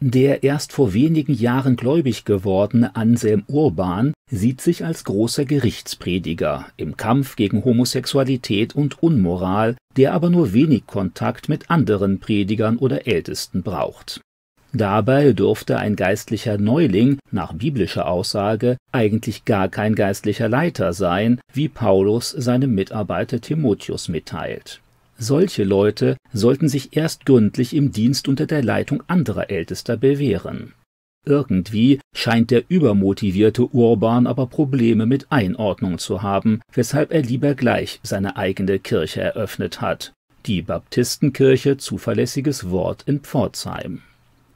Der erst vor wenigen Jahren gläubig gewordene Anselm Urban sieht sich als großer Gerichtsprediger im Kampf gegen Homosexualität und Unmoral, der aber nur wenig Kontakt mit anderen Predigern oder Ältesten braucht. Dabei dürfte ein geistlicher Neuling nach biblischer Aussage eigentlich gar kein geistlicher Leiter sein, wie Paulus seinem Mitarbeiter Timotheus mitteilt solche Leute sollten sich erst gründlich im Dienst unter der Leitung anderer Ältester bewähren. Irgendwie scheint der übermotivierte Urban aber Probleme mit Einordnung zu haben, weshalb er lieber gleich seine eigene Kirche eröffnet hat, die Baptistenkirche Zuverlässiges Wort in Pforzheim.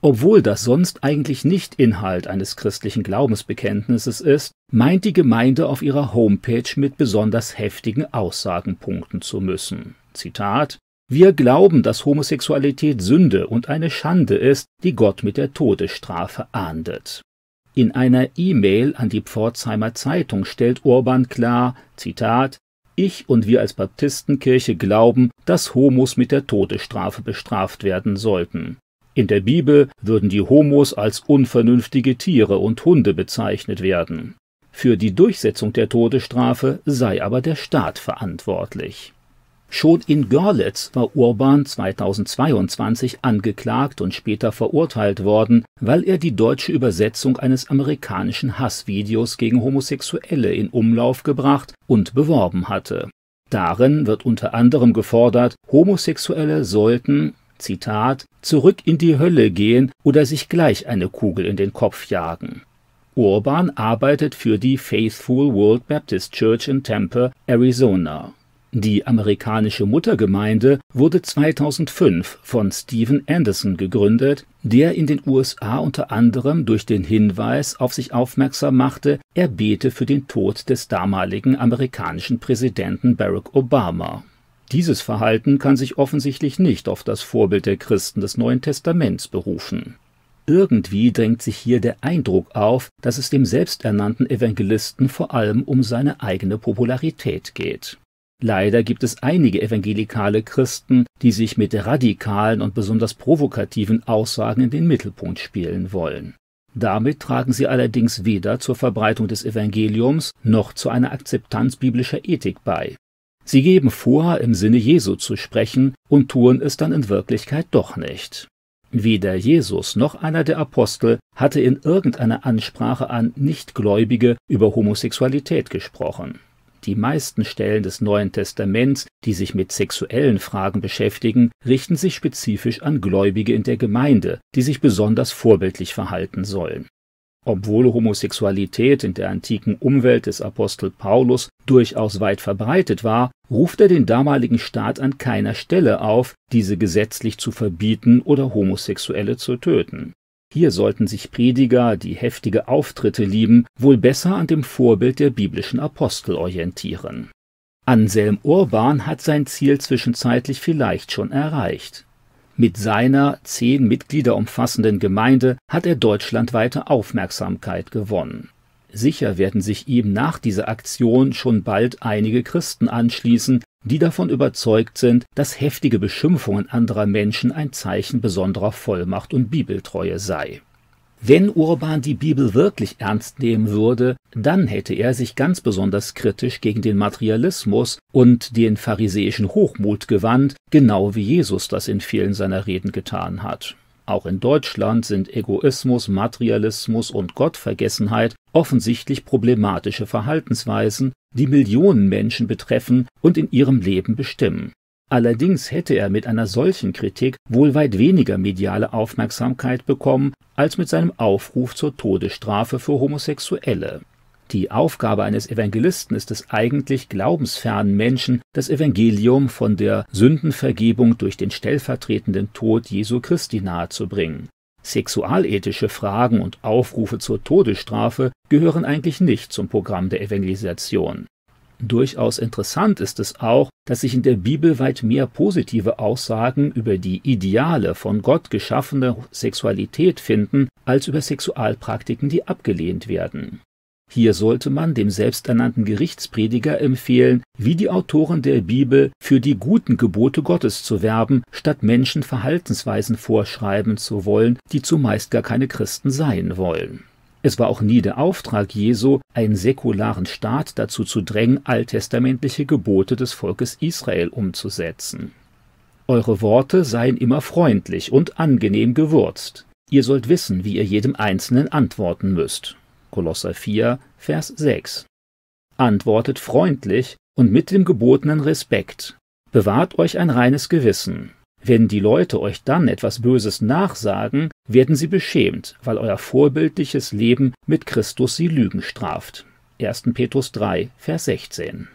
Obwohl das sonst eigentlich nicht Inhalt eines christlichen Glaubensbekenntnisses ist, meint die Gemeinde auf ihrer Homepage mit besonders heftigen Aussagen punkten zu müssen. Zitat Wir glauben, dass Homosexualität Sünde und eine Schande ist, die Gott mit der Todesstrafe ahndet. In einer E-Mail an die Pforzheimer Zeitung stellt Urban klar, Zitat, ich und wir als Baptistenkirche glauben, dass Homos mit der Todesstrafe bestraft werden sollten. In der Bibel würden die Homos als unvernünftige Tiere und Hunde bezeichnet werden. Für die Durchsetzung der Todesstrafe sei aber der Staat verantwortlich. Schon in Görlitz war Urban 2022 angeklagt und später verurteilt worden, weil er die deutsche Übersetzung eines amerikanischen Hassvideos gegen Homosexuelle in Umlauf gebracht und beworben hatte. Darin wird unter anderem gefordert, Homosexuelle sollten, Zitat, zurück in die Hölle gehen oder sich gleich eine Kugel in den Kopf jagen. Urban arbeitet für die Faithful World Baptist Church in Tempe, Arizona. Die amerikanische Muttergemeinde wurde 2005 von Steven Anderson gegründet, der in den USA unter anderem durch den Hinweis auf sich aufmerksam machte, er bete für den Tod des damaligen amerikanischen Präsidenten Barack Obama. Dieses Verhalten kann sich offensichtlich nicht auf das Vorbild der Christen des Neuen Testaments berufen. Irgendwie drängt sich hier der Eindruck auf, dass es dem selbsternannten Evangelisten vor allem um seine eigene Popularität geht. Leider gibt es einige evangelikale Christen, die sich mit radikalen und besonders provokativen Aussagen in den Mittelpunkt spielen wollen. Damit tragen sie allerdings weder zur Verbreitung des Evangeliums noch zu einer Akzeptanz biblischer Ethik bei. Sie geben vor, im Sinne Jesu zu sprechen und tun es dann in Wirklichkeit doch nicht. Weder Jesus noch einer der Apostel hatte in irgendeiner Ansprache an Nichtgläubige über Homosexualität gesprochen. Die meisten Stellen des Neuen Testaments, die sich mit sexuellen Fragen beschäftigen, richten sich spezifisch an Gläubige in der Gemeinde, die sich besonders vorbildlich verhalten sollen. Obwohl Homosexualität in der antiken Umwelt des Apostel Paulus durchaus weit verbreitet war, ruft er den damaligen Staat an keiner Stelle auf, diese gesetzlich zu verbieten oder Homosexuelle zu töten. Hier sollten sich Prediger, die heftige Auftritte lieben, wohl besser an dem Vorbild der biblischen Apostel orientieren. Anselm Urban hat sein Ziel zwischenzeitlich vielleicht schon erreicht. Mit seiner zehn Mitglieder umfassenden Gemeinde hat er deutschlandweite Aufmerksamkeit gewonnen. Sicher werden sich ihm nach dieser Aktion schon bald einige Christen anschließen, die davon überzeugt sind, dass heftige Beschimpfungen anderer Menschen ein Zeichen besonderer Vollmacht und Bibeltreue sei. Wenn Urban die Bibel wirklich ernst nehmen würde, dann hätte er sich ganz besonders kritisch gegen den Materialismus und den pharisäischen Hochmut gewandt, genau wie Jesus das in vielen seiner Reden getan hat. Auch in Deutschland sind Egoismus, Materialismus und Gottvergessenheit offensichtlich problematische Verhaltensweisen, die Millionen Menschen betreffen und in ihrem Leben bestimmen. Allerdings hätte er mit einer solchen Kritik wohl weit weniger mediale Aufmerksamkeit bekommen als mit seinem Aufruf zur Todesstrafe für Homosexuelle. Die Aufgabe eines Evangelisten ist es eigentlich, glaubensfernen Menschen das Evangelium von der Sündenvergebung durch den stellvertretenden Tod Jesu Christi nahezubringen. Sexualethische Fragen und Aufrufe zur Todesstrafe gehören eigentlich nicht zum Programm der Evangelisation. Durchaus interessant ist es auch, dass sich in der Bibel weit mehr positive Aussagen über die ideale, von Gott geschaffene Sexualität finden, als über Sexualpraktiken, die abgelehnt werden. Hier sollte man dem selbsternannten Gerichtsprediger empfehlen, wie die Autoren der Bibel für die guten Gebote Gottes zu werben, statt Menschen Verhaltensweisen vorschreiben zu wollen, die zumeist gar keine Christen sein wollen. Es war auch nie der Auftrag Jesu, einen säkularen Staat dazu zu drängen, alttestamentliche Gebote des Volkes Israel umzusetzen. Eure Worte seien immer freundlich und angenehm gewürzt. Ihr sollt wissen, wie ihr jedem Einzelnen antworten müsst. Kolosser 4, Vers 6. Antwortet freundlich und mit dem gebotenen Respekt. Bewahrt euch ein reines Gewissen. Wenn die Leute euch dann etwas Böses nachsagen, werden sie beschämt, weil euer vorbildliches Leben mit Christus sie Lügen straft. 1. Petrus 3, Vers 16.